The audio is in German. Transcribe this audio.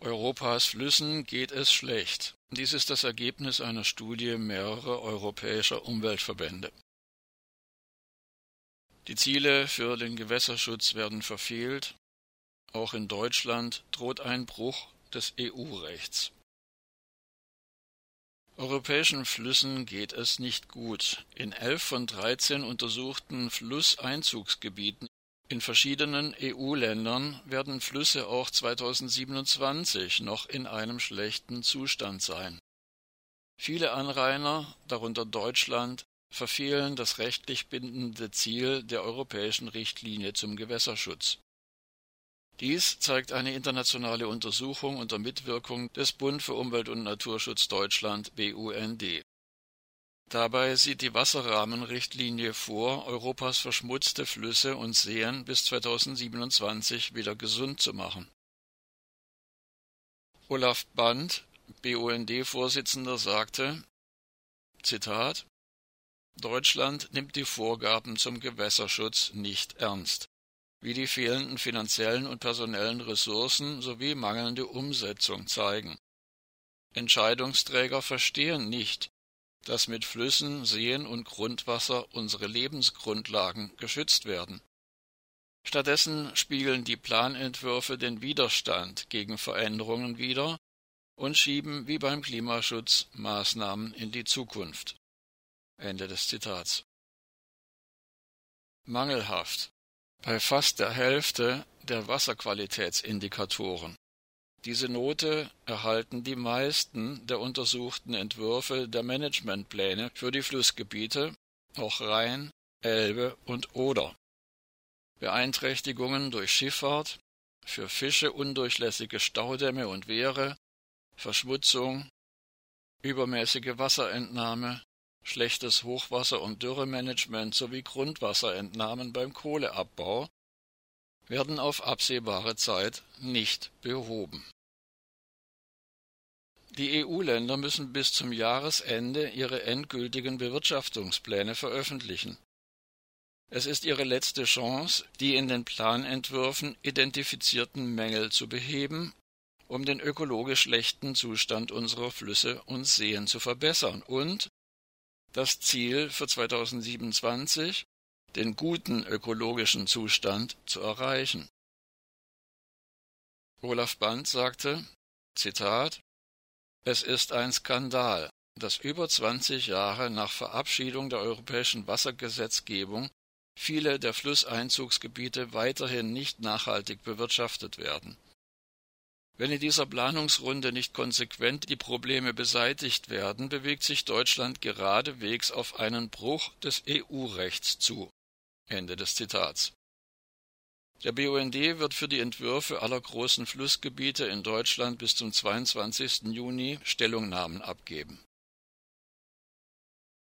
Europas Flüssen geht es schlecht. Dies ist das Ergebnis einer Studie mehrerer europäischer Umweltverbände. Die Ziele für den Gewässerschutz werden verfehlt. Auch in Deutschland droht ein Bruch des EU-Rechts. Europäischen Flüssen geht es nicht gut. In elf von dreizehn untersuchten Flusseinzugsgebieten in verschiedenen EU-Ländern werden Flüsse auch 2027 noch in einem schlechten Zustand sein. Viele Anrainer, darunter Deutschland, verfehlen das rechtlich bindende Ziel der europäischen Richtlinie zum Gewässerschutz. Dies zeigt eine internationale Untersuchung unter Mitwirkung des Bund für Umwelt und Naturschutz Deutschland BUND. Dabei sieht die Wasserrahmenrichtlinie vor, Europas verschmutzte Flüsse und Seen bis 2027 wieder gesund zu machen. Olaf Band, BUND-Vorsitzender, sagte, Zitat, Deutschland nimmt die Vorgaben zum Gewässerschutz nicht ernst, wie die fehlenden finanziellen und personellen Ressourcen sowie mangelnde Umsetzung zeigen. Entscheidungsträger verstehen nicht, dass mit Flüssen, Seen und Grundwasser unsere Lebensgrundlagen geschützt werden. Stattdessen spiegeln die Planentwürfe den Widerstand gegen Veränderungen wider und schieben wie beim Klimaschutz Maßnahmen in die Zukunft. Ende des Zitats. Mangelhaft. Bei fast der Hälfte der Wasserqualitätsindikatoren diese Note erhalten die meisten der untersuchten Entwürfe der Managementpläne für die Flussgebiete, auch Rhein, Elbe und Oder. Beeinträchtigungen durch Schifffahrt, für Fische undurchlässige Staudämme und Wehre, Verschmutzung, übermäßige Wasserentnahme, schlechtes Hochwasser- und Dürremanagement sowie Grundwasserentnahmen beim Kohleabbau werden auf absehbare Zeit nicht behoben. Die EU-Länder müssen bis zum Jahresende ihre endgültigen Bewirtschaftungspläne veröffentlichen. Es ist ihre letzte Chance, die in den Planentwürfen identifizierten Mängel zu beheben, um den ökologisch schlechten Zustand unserer Flüsse und Seen zu verbessern und das Ziel für 2027 den guten ökologischen Zustand zu erreichen. Olaf Band sagte, Zitat, Es ist ein Skandal, dass über 20 Jahre nach Verabschiedung der europäischen Wassergesetzgebung viele der Flusseinzugsgebiete weiterhin nicht nachhaltig bewirtschaftet werden. Wenn in dieser Planungsrunde nicht konsequent die Probleme beseitigt werden, bewegt sich Deutschland geradewegs auf einen Bruch des EU-Rechts zu. Ende des Zitats. Der BUND wird für die Entwürfe aller großen Flussgebiete in Deutschland bis zum 22. Juni Stellungnahmen abgeben